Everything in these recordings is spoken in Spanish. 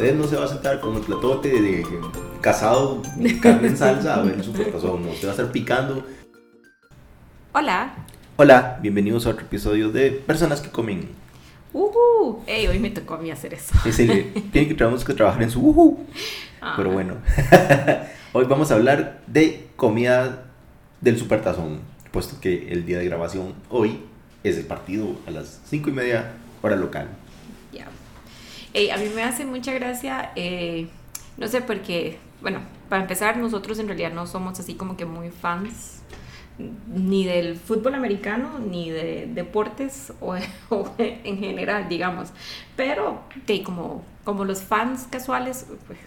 usted no se va a sentar con el platote de, casado, carne en salsa a ver el supertazón, no, usted va a estar picando. Hola. Hola, bienvenidos a otro episodio de Personas que comen. Uh, hey, hoy me tocó a mí hacer eso. Es el, tiene que, tenemos que trabajar en su uh, Pero bueno, hoy vamos a hablar de comida del supertazón, puesto que el día de grabación hoy es el partido a las 5 y media hora local. A mí me hace mucha gracia, eh, no sé, porque, bueno, para empezar, nosotros en realidad no somos así como que muy fans ni del fútbol americano, ni de deportes o, en general, digamos. Pero que como, como los fans casuales, pues,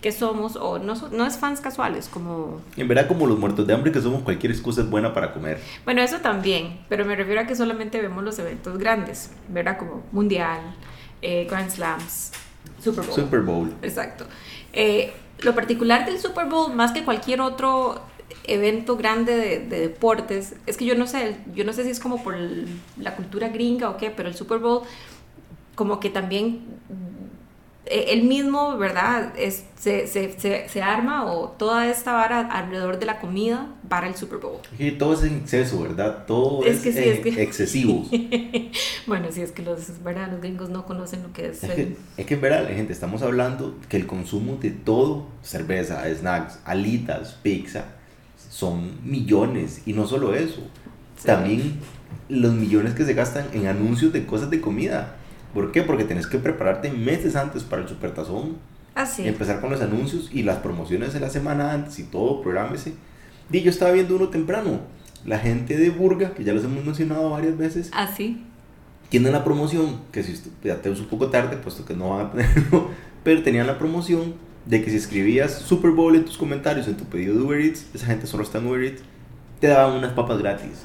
que somos, o no, no es fans casuales, como... En verdad como los muertos de hambre que somos, cualquier excusa es buena para comer. Bueno, eso también, pero me refiero a que solamente vemos los eventos grandes, ¿verdad? Como Mundial, eh, Grand Slams, Super Bowl. Super Bowl. Exacto. Eh, lo particular del Super Bowl, más que cualquier otro evento grande de, de, deportes, es que yo no sé, yo no sé si es como por la cultura gringa o qué, pero el Super Bowl como que también eh, él mismo, ¿verdad? Es, se, se, se, arma o toda esta vara alrededor de la comida para el Super Bowl. Y todo es en exceso, ¿verdad? Todo es, excesivo. bueno, sí, es que los, ¿verdad? los gringos no conocen lo que es. Es, que, es que, ¿verdad? Gente, estamos hablando que el consumo de todo, cerveza, snacks, alitas, pizza, son millones. Y no solo eso, también los millones que se gastan en anuncios de cosas de comida. ¿Por qué? Porque tenés que prepararte meses antes para el supertazón. Así. Ah, empezar con los anuncios y las promociones de la semana antes y todo, prográmese. Y yo estaba viendo uno temprano. La gente de Burga, que ya los hemos mencionado varias veces. Así. Ah, tienen la promoción, que si ya te un poco tarde, puesto que no van a tenerlo, pero tenían la promoción de que si escribías Super Bowl en tus comentarios en tu pedido de Uber Eats, esa gente solo está en Uber Eats, te daban unas papas gratis.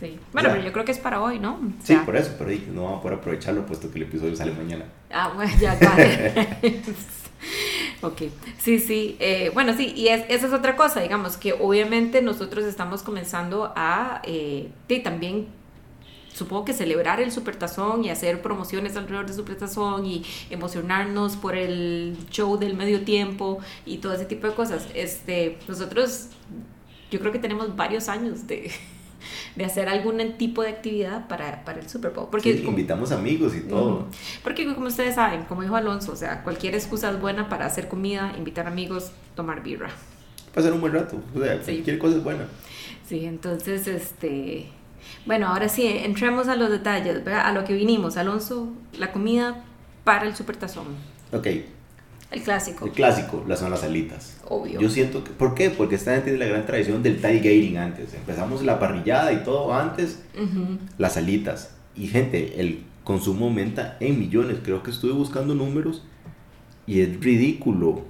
Sí. Bueno, pero yo creo que es para hoy, ¿no? sí, por eso, pero no vamos a poder aprovecharlo puesto que el episodio sale mañana. Ah, bueno, ya, vale. ok, sí, sí. Eh, bueno, sí, y esa es otra cosa, digamos, que obviamente nosotros estamos comenzando a eh, también supongo que celebrar el supertazón y hacer promociones alrededor del supertazón y emocionarnos por el show del medio tiempo y todo ese tipo de cosas. Este, nosotros, yo creo que tenemos varios años de, de hacer algún tipo de actividad para, para el Super Bowl. Porque invitamos amigos y todo. Porque como ustedes saben, como dijo Alonso, o sea, cualquier excusa es buena para hacer comida, invitar amigos, tomar birra. Pasar un buen rato, o sea, cualquier cosa es buena. Sí, entonces, este, bueno, ahora sí, entremos a los detalles, a lo que vinimos. Alonso, la comida para el supertazón. Ok, el clásico. El clásico, las son las alitas. Obvio. Yo siento que. ¿Por qué? Porque esta gente tiene la gran tradición del tailgating antes. Empezamos la parrillada y todo antes. Las alitas. Y gente, el consumo aumenta en millones. Creo que estuve buscando números y es ridículo.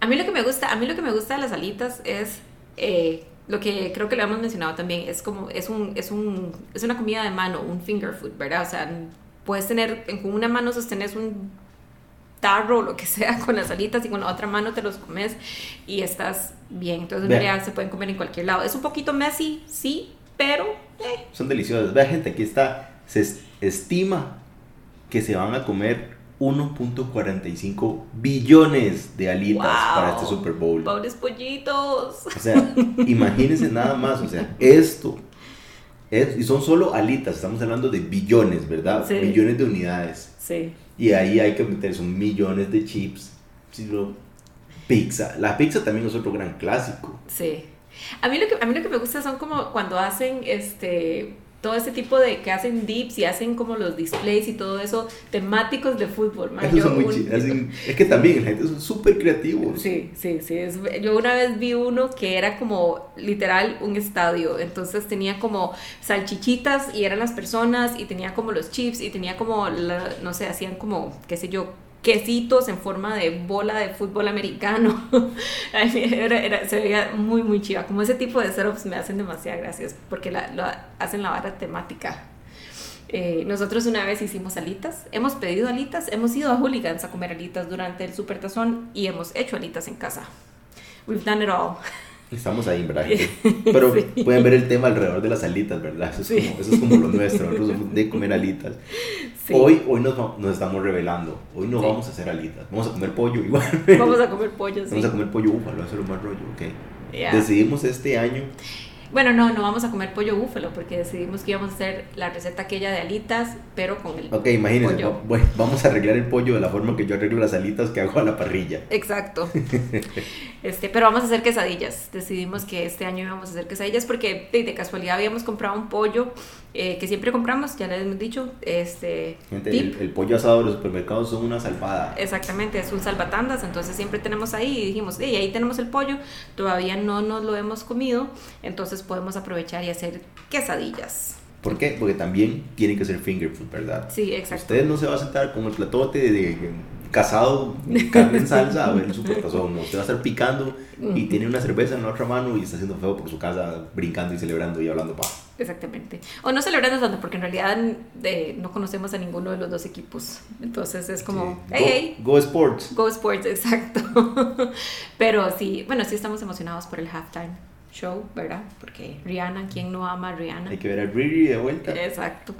A mí lo que me gusta, a mí lo que me gusta de las alitas es eh, lo que creo que le hemos mencionado también. Es como, es un, es un, es una comida de mano, un finger food, ¿verdad? O sea, puedes tener, con una mano sostenes un tarro o lo que sea con las alitas y con la otra mano te los comes y estás bien. Entonces en realidad se pueden comer en cualquier lado. Es un poquito messy, sí, pero... Eh. Son deliciosas. Vea gente, aquí está, se estima que se van a comer 1.45 billones de alitas para este Super Bowl. Pobres pollitos. O sea, imagínense nada más, o sea, esto es, y son solo alitas, estamos hablando de billones, ¿verdad? Billones de unidades. Sí. Y ahí hay que meter, son millones de chips. Pizza. La pizza también es otro gran clásico. Sí. A mí lo que, a mí lo que me gusta son como cuando hacen este todo ese tipo de que hacen dips y hacen como los displays y todo eso temáticos de fútbol. es que también la gente es súper creativo. Sí, sí, sí. yo una vez vi uno que era como literal un estadio. Entonces tenía como salchichitas y eran las personas y tenía como los chips y tenía como, no sé, hacían como, qué sé yo, quesitos en forma de bola de fútbol americano. se veía muy, muy chiva. Como ese tipo de setups me hacen demasiadas gracias porque la, lo hacen la vara temática. Eh, nosotros una vez hicimos alitas, hemos pedido alitas, hemos ido a Hooligans a comer alitas durante el supertazón y hemos hecho alitas en casa. We've done it all. Estamos ahí, ¿verdad? Pero pueden ver el tema alrededor de las alitas, ¿verdad? Eso es, como, eso es como lo nuestro, nosotros somos de comer alitas. Hoy, hoy nos, nos, estamos revelando, hoy no vamos a hacer alitas, vamos a comer pollo igual. Vamos a comer pollo, sí. Vamos a comer pollo búfalo, eso es lo más rollo, ok. Decidimos este año bueno, no, no vamos a comer pollo búfalo porque decidimos que íbamos a hacer la receta aquella de alitas, pero con el Ok, imagínense, bueno, vamos a arreglar el pollo de la forma que yo arreglo las alitas que hago a la parrilla. Exacto. este, pero vamos a hacer quesadillas. Decidimos que este año íbamos a hacer quesadillas porque de, casualidad habíamos comprado un pollo eh, que siempre compramos, ya les hemos dicho. Este, Gente, el, pollo asado de los supermercados son una salvada. Exactamente, es un salvatandas, entonces siempre tenemos ahí y dijimos, hey, ahí tenemos el pollo, todavía no nos lo hemos comido, entonces podemos aprovechar y hacer quesadillas. ¿Por qué? Porque también tienen que ser finger food, ¿verdad? Sí, exacto. Usted no se va a sentar con el platote de, casado, carne en salsa, a ver su portazón. No, usted va a estar picando y tiene una cerveza en la otra mano y está haciendo feo por su casa, brincando y celebrando y hablando pa. Exactamente. O no celebrando tanto, porque en realidad no conocemos a ninguno de los dos equipos. Entonces es como, hey, go, go Sports. Go Sports, exacto. Pero sí, bueno, sí estamos emocionados por el halftime show, ¿verdad? Porque Rihanna, ¿quién no ama a Rihanna? Hay que ver a Riri de vuelta. Exacto.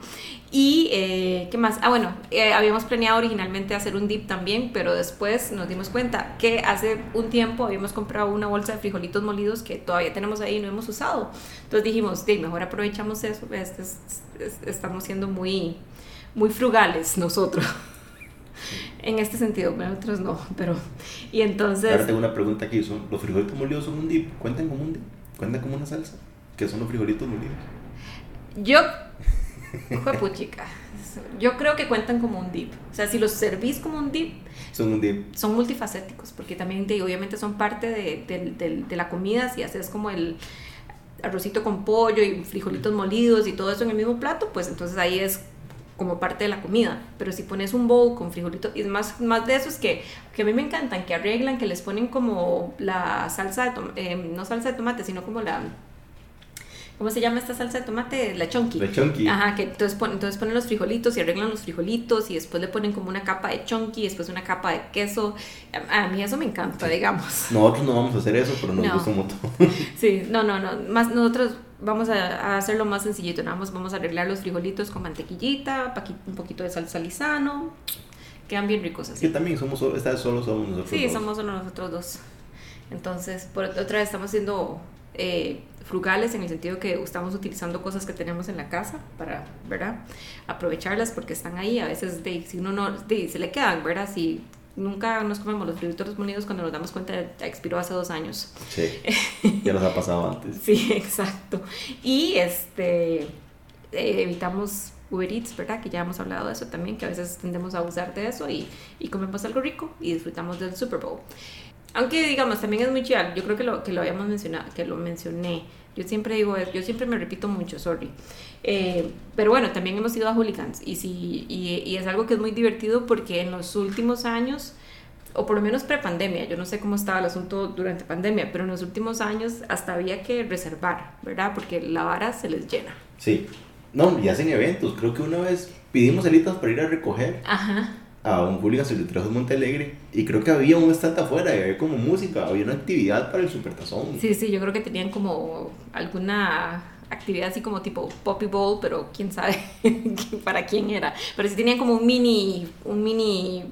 Y, eh, ¿qué más? Ah, bueno, eh, habíamos planeado originalmente hacer un dip también, pero después nos dimos cuenta que hace un tiempo habíamos comprado una bolsa de frijolitos molidos que todavía tenemos ahí y no hemos usado. Entonces dijimos, sí, mejor aprovechamos eso, este estamos siendo muy, muy frugales nosotros. en este sentido, nosotros no, pero... Y entonces... Ahora tengo una pregunta aquí, ¿son, ¿los frijolitos molidos son un dip? ¿Cuentan como un dip? ¿Cuentan como una salsa? ¿Qué son los frijolitos molidos? Yo, puchica, yo creo que cuentan como un dip. O sea, si los servís como un dip, son un dip. Son multifacéticos, porque también obviamente son parte de, de, de, la comida. Si haces como el arrocito con pollo y frijolitos molidos y todo eso en el mismo plato, pues entonces ahí es como parte de la comida. Pero si pones un bowl con frijolitos, y más, más de esos que, que a mí me encantan, que arreglan, que les ponen como la salsa de tomate, eh, no salsa de tomate, sino como la ¿Cómo se llama esta salsa de tomate? La chonky. La chonky. Ajá, que entonces, entonces ponen los frijolitos y arreglan los frijolitos y después le ponen como una capa de chonky, después una capa de queso. A, mí eso me encanta, digamos. Nosotros no vamos a hacer eso, pero nos gusta mucho. sí, no, no, no. Más nosotros vamos a, hacerlo más sencillito. Nada más vamos a arreglar los frijolitos con mantequillita, un poquito de salsa lisano. Quedan bien ricos así. Que también somos, esta vez solo somos nosotros Sí, somos solo nosotros dos. Entonces, por otra vez estamos haciendo eh, frugales en el sentido que estamos utilizando cosas que tenemos en la casa para, ¿verdad? Aprovecharlas porque están ahí. A veces, de, si uno no, de, se le quedan, ¿verdad? Si nunca nos comemos los fritos molidos cuando nos damos cuenta ya expiró hace dos años. Sí, ya nos ha pasado antes. sí, exacto. Y este, evitamos Uber Eats, ¿verdad? Que ya hemos hablado de eso también, que a veces tendemos a usar de eso y, y comemos algo rico y disfrutamos del Super Bowl. Aunque digamos, también es muy chido, yo creo que lo, que lo habíamos mencionado, que lo mencioné. Yo siempre digo, yo siempre me repito mucho, sorry. Eh, pero bueno, también hemos ido a hooligans y, sí, y, y, es algo que es muy divertido porque en los últimos años, o por lo menos pre-pandemia, yo no sé cómo estaba el asunto durante pandemia, pero en los últimos años hasta había que reservar, ¿verdad? Porque la vara se les llena. Sí. No, y hacen eventos. Creo que una vez pidimos alitas para ir a recoger. Ajá a un hooligan se le trajo Monte Alegre y creo que había un stand afuera, había como música, había una actividad para el Supertazón. Sí, sí, yo creo que tenían como alguna actividad así como tipo Poppy Bowl, pero quién sabe para quién era. Pero sí tenían como un mini, un mini,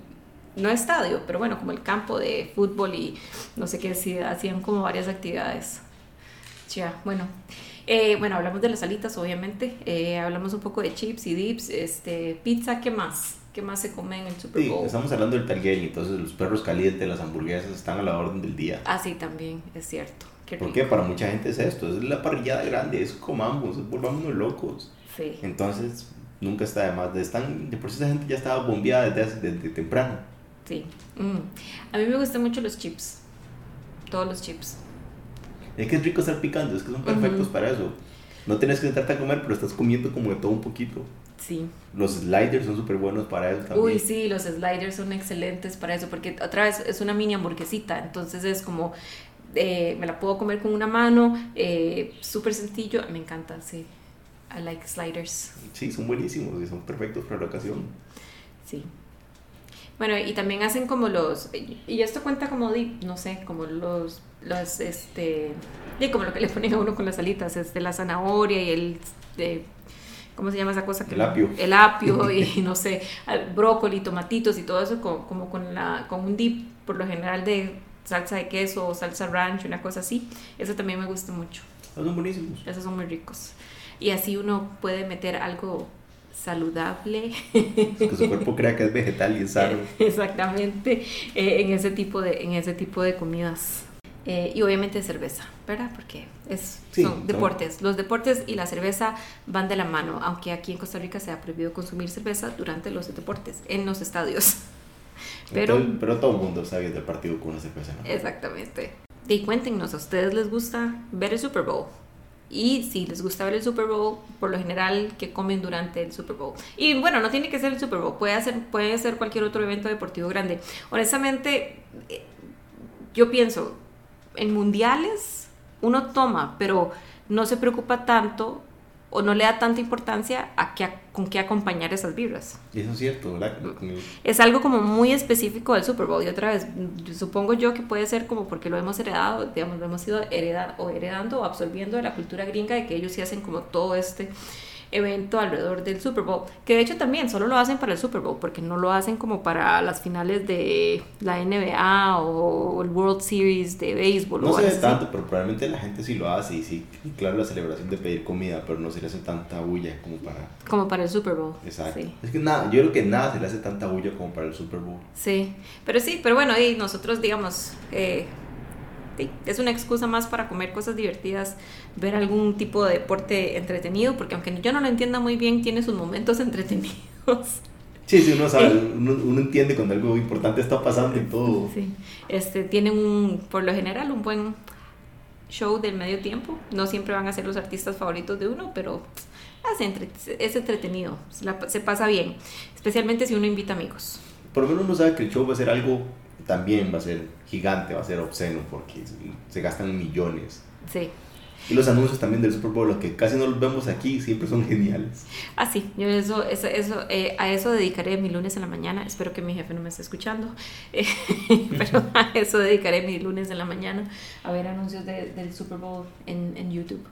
no estadio, pero bueno, como el campo de fútbol y no sé qué, sí, hacían como varias actividades. Ya, bueno. Eh, bueno, hablamos de las alitas, obviamente. Eh, hablamos un poco de chips y dips, este, pizza, ¿qué más? ¿Qué más se come en el Super Bowl? Sí, estamos hablando del tailgating, entonces los perros calientes, las hamburguesas están a la orden del día. Ah, sí, también, es cierto. Qué Porque para mucha gente es esto, es la parrillada grande, es comamos, es volvámonos locos. Sí. Entonces, nunca está de más. Están, de por sí esa gente ya estaba bombeada desde, desde temprano. Sí. Mm. A mí me gustan mucho los chips. Todos los chips. Es que es rico estar picando, es que son perfectos para eso. No tienes que sentarte a comer, pero estás comiendo como de todo un poquito. Sí. Los sliders son súper buenos para eso también. Uy, sí, los sliders son excelentes para eso, porque otra vez es una mini hamburguesita, entonces es como, eh, me la puedo comer con una mano, eh, súper sencillo, me encanta, sí. I like sliders. Sí, son buenísimos y son perfectos para la ocasión. Sí. Bueno, y también hacen como los, y esto cuenta como, no sé, como los, los, este, como lo que le ponen a uno con las alitas, es de la zanahoria y el... De, ¿Cómo se llama esa cosa? Que El apio. El apio y no sé, brócoli, tomatitos y todo eso como, como con, la, con un dip, por lo general de salsa de queso o salsa ranch, una cosa así. Eso también me gusta mucho. Son buenísimos. Esos son muy ricos. Y así uno puede meter algo saludable, Que su cuerpo crea que es vegetal y es sano. exactamente, eh, en, ese tipo de, en ese tipo de comidas. Eh, y obviamente cerveza, ¿verdad? Porque es, Sí, son son- deportes. Los deportes y la cerveza van de la mano, aunque aquí en Costa Rica se ha prohibido consumir cerveza durante los deportes, en los estadios. Pero, Pero, pero todo el mundo sabe del partido con una cerveza. ¿no? exactamente. Y cuéntenos, ¿a ustedes les gusta ver el Super Bowl? Y si les gusta ver el Super Bowl, por lo general, ¿qué comen durante el Super Bowl? Y bueno, no tiene que ser el Super Bowl, puede ser, puede ser cualquier otro evento deportivo grande. Honestamente, eh, yo pienso, en mundiales uno toma, pero no se preocupa tanto o no le da tanta importancia a qué, con qué acompañar esas birras. Y eso es cierto, ¿verdad? Con el- Es algo como muy específico del Super Bowl. Y otra vez, supongo yo que puede ser como porque lo hemos heredado, digamos, lo hemos ido hereda- o heredando o absorbiendo de la cultura gringa de que ellos sí hacen como todo este evento alrededor del Super Bowl. Que de hecho también solo lo hacen para el Super Bowl, porque no lo hacen como para las finales de la NBA o el World Series de béisbol. No o se ve así. tanto, pero probablemente la gente sí lo hace. Y sí, claro, la celebración de pedir comida, pero no se le hace tanta bulla como para. Como para el Super Bowl. Exacto. Sí. Es que nada, yo creo que nada se le hace tanta bulla como para el Super Bowl. Sí, pero sí, pero bueno, y nosotros digamos, eh, sí, es una excusa más para comer cosas divertidas, ver algún tipo de deporte entretenido, porque aunque yo no lo entienda muy bien, tiene sus momentos entretenidos. Sí, sí, uno sabe, uno, uno entiende cuando algo importante está pasando y todo. Sí, este, tienen un, por lo general, un buen show del medio tiempo. No siempre van a ser los artistas favoritos de uno, pero es, entre- es entretenido, se, la- se pasa bien, especialmente si uno invita amigos. Por lo menos uno sabe que el show va a ser algo también, va a ser gigante, va a ser obsceno, porque se gastan millones. Sí. Y los anuncios también del Super Bowl, los que casi no los vemos aquí, siempre son geniales. Ah, sí, yo eso, eso, eso, eh, a eso dedicaré mi lunes en la mañana. Espero que mi jefe no me esté escuchando, Eh, pero a eso dedicaré mi lunes en la mañana a ver anuncios de- del Super Bowl en, en YouTube.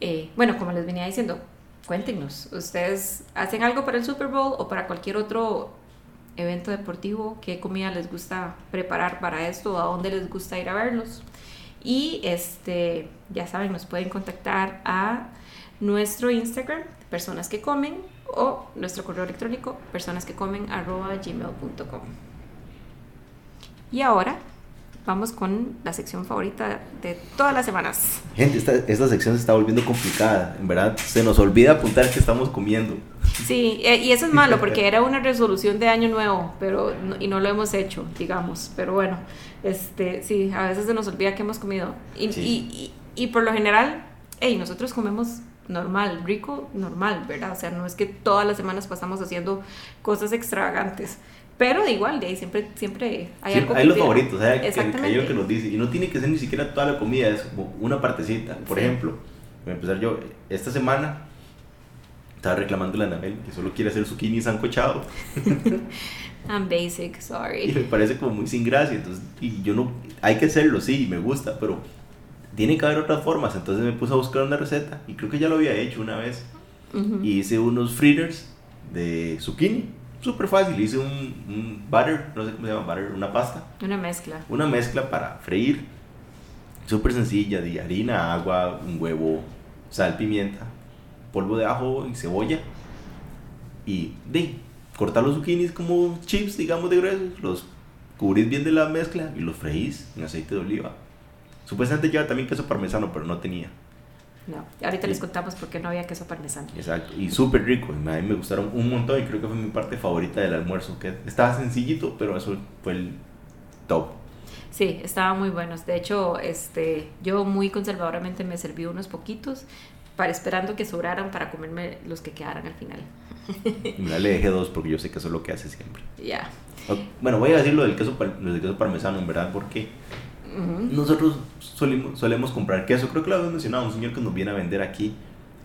Eh, bueno, como les venía diciendo, cuéntenos, ¿ustedes hacen algo para el Super Bowl o para cualquier otro evento deportivo? ¿Qué comida les gusta preparar para esto? ¿A dónde les gusta ir a verlos? Y este, ya saben, nos pueden contactar a nuestro Instagram, personas que comen, o nuestro correo electrónico, personas que comen arroba gmail.com. Y ahora vamos con la sección favorita de todas las semanas. Gente, esta, esta sección se está volviendo complicada. En verdad, se nos olvida apuntar qué estamos comiendo. Sí, eh, y eso es malo porque era una resolución de año nuevo, pero y no lo hemos hecho, digamos. Pero bueno, este, sí, a veces se nos olvida que hemos comido. Y, Sí. y, y, y por lo general, hey, nosotros comemos normal, rico, normal, ¿verdad? O sea, no es que todas las semanas pasamos haciendo cosas extravagantes. Pero de igual, de ahí siempre, siempre hay algo hay los favoritos, hay, que, Exactamente. hay que nos dice. Y no tiene que ser ni siquiera toda la comida, es como una partecita. Por Sí. ejemplo, voy a empezar yo. Esta semana estaba reclamando la Anabel que solo quiere hacer zucchini sancochado. I'm basic, Y sorry. me parece como muy sin gracia. Entonces, y yo no. Hay que hacerlo, sí, me gusta, pero tiene que haber otras formas. Entonces me puse a buscar una receta y creo que ya lo había hecho una vez. Ujú. Y hice unos fritters de zucchini. Súper fácil. Hice un, un butter, no sé cómo se llama, butter, una pasta. Una mezcla. Una mezcla para freír. Súper sencilla, de harina, agua, un huevo, sal, pimienta, polvo de ajo y cebolla. Y de cortar los zucchinis como chips, digamos, de gruesos. Los cubrís bien de la mezcla y los freís en aceite de oliva. Supuestamente lleva también queso parmesano, pero no tenía. No, ahorita les contamos por qué no había queso parmesano. Exacto, y súper rico. A mí me gustaron un montón y creo que fue mi parte favorita del almuerzo. Que estaba sencillito, pero eso fue el top. Sí, estaban muy buenos. De hecho, este, yo muy conservadoramente me serví unos poquitos para esperando que sobraran para comerme los que quedaran al final. Y le dejé dos porque yo sé que eso es lo que hace siempre. Ya. Ok, Bueno, voy a decir lo del queso, lo del queso parmesano, en verdad, porque Ujú. nosotros solimos- solemos comprar queso. Creo que lo habíamos mencionado, un señor que nos viene a vender aquí.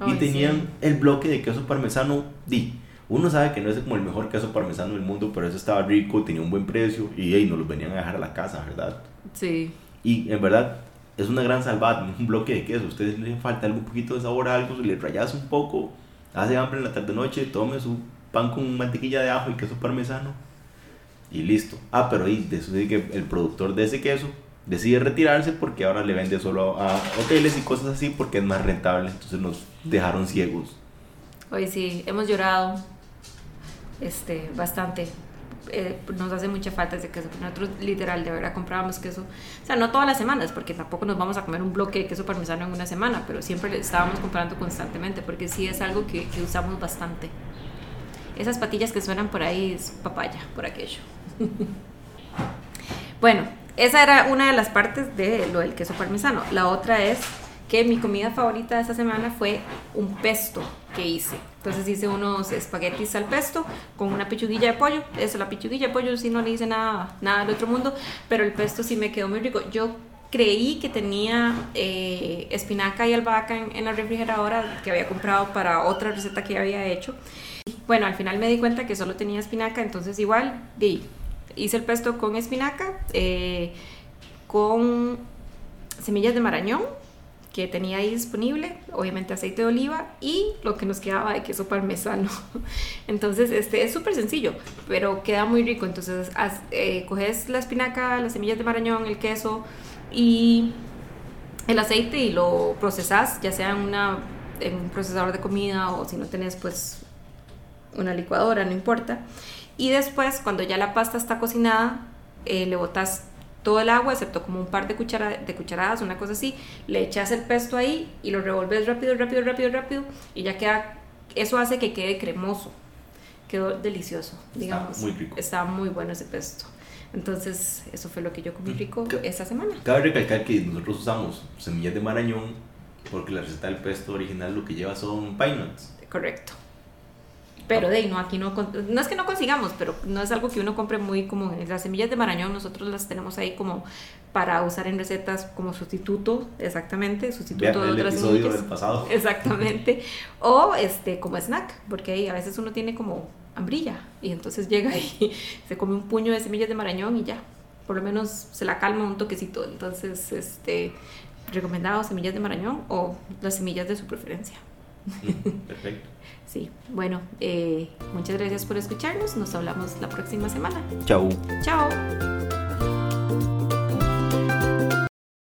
y Ay, tenían sí. el bloque de queso parmesano. Di, uno sabe que no es como el mejor queso parmesano del mundo, pero eso estaba rico, tenía un buen precio y hey, nos los venían a dejar a la casa, ¿verdad? Sí. Y en verdad, es una gran salvada, un bloque de queso. Ustedes le falta algún poquito de sabor a algo, le rayas un poco, hace hambre en la tarde noche, tome su pan con mantequilla de ajo y queso parmesano y listo. Ah, pero ahí decide que el productor de ese queso decide retirarse porque ahora le vende solo a hoteles y cosas así porque es más rentable. Entonces nos dejaron ciegos. Hoy sí, hemos llorado este, bastante. Eh, nos hace mucha falta ese queso. Nosotros literal de verdad comprábamos queso, o sea, no todas las semanas, porque tampoco nos vamos a comer un bloque de queso parmesano en una semana, pero siempre estábamos comprando constantemente, porque sí es algo que, que usamos bastante. Esas patillas que suenan por ahí es papaya, por aquello. bueno, esa era una de las partes de lo del queso parmesano. La otra es que mi comida favorita de esta semana fue un pesto que hice. Entonces hice unos espaguetis al pesto con una pichuguilla de pollo. Eso, la pichuguilla de pollo sí no le hice nada, nada del otro mundo, pero el pesto sí me quedó muy rico. Yo creí que tenía eh, espinaca y albahaca en, en, la refrigeradora que había comprado para otra receta que había hecho. Bueno, al final me di cuenta que solo tenía espinaca, entonces igual di, hice el pesto con espinaca, eh, con semillas de marañón que tenía ahí disponible, obviamente aceite de oliva y lo que nos quedaba de queso parmesano. Entonces, este es súper sencillo, pero queda muy rico. Entonces, eh, coges la espinaca, las semillas de marañón, el queso y el aceite y lo procesas, ya sea en, una, en un procesador de comida o si no tenés pues una licuadora, no importa. Y después, cuando ya la pasta está cocinada, eh, le botas todo el agua, excepto como un par de, de cucharadas, una cosa así, le echas el pesto ahí y lo revolves rápido, rápido, rápido, rápido, y ya queda, eso hace que quede cremoso. Quedó delicioso, digamos. Está muy rico. Estaba muy bueno ese pesto. Entonces, eso fue lo que yo comí rico esta semana. Cabe recalcar que nosotros usamos semillas de marañón porque la receta del pesto original lo que lleva son pine nuts. Correcto. Pero de ahí no, aquí no, no es que no consigamos, pero no es algo que uno compre muy como las semillas de marañón, nosotros las tenemos ahí como para usar en recetas como sustituto, exactamente, sustituto de otras semillas. Del pasado. Exactamente. o este como snack, porque ahí a veces uno tiene como hambrilla y entonces llega y se come un puño de semillas de marañón y ya, por lo menos se la calma un toquecito. Entonces, este recomendado semillas de marañón o las semillas de su preferencia. Perfecto. Sí, bueno, eh, muchas gracias por escucharnos. Nos hablamos la próxima semana. Chao. Chao.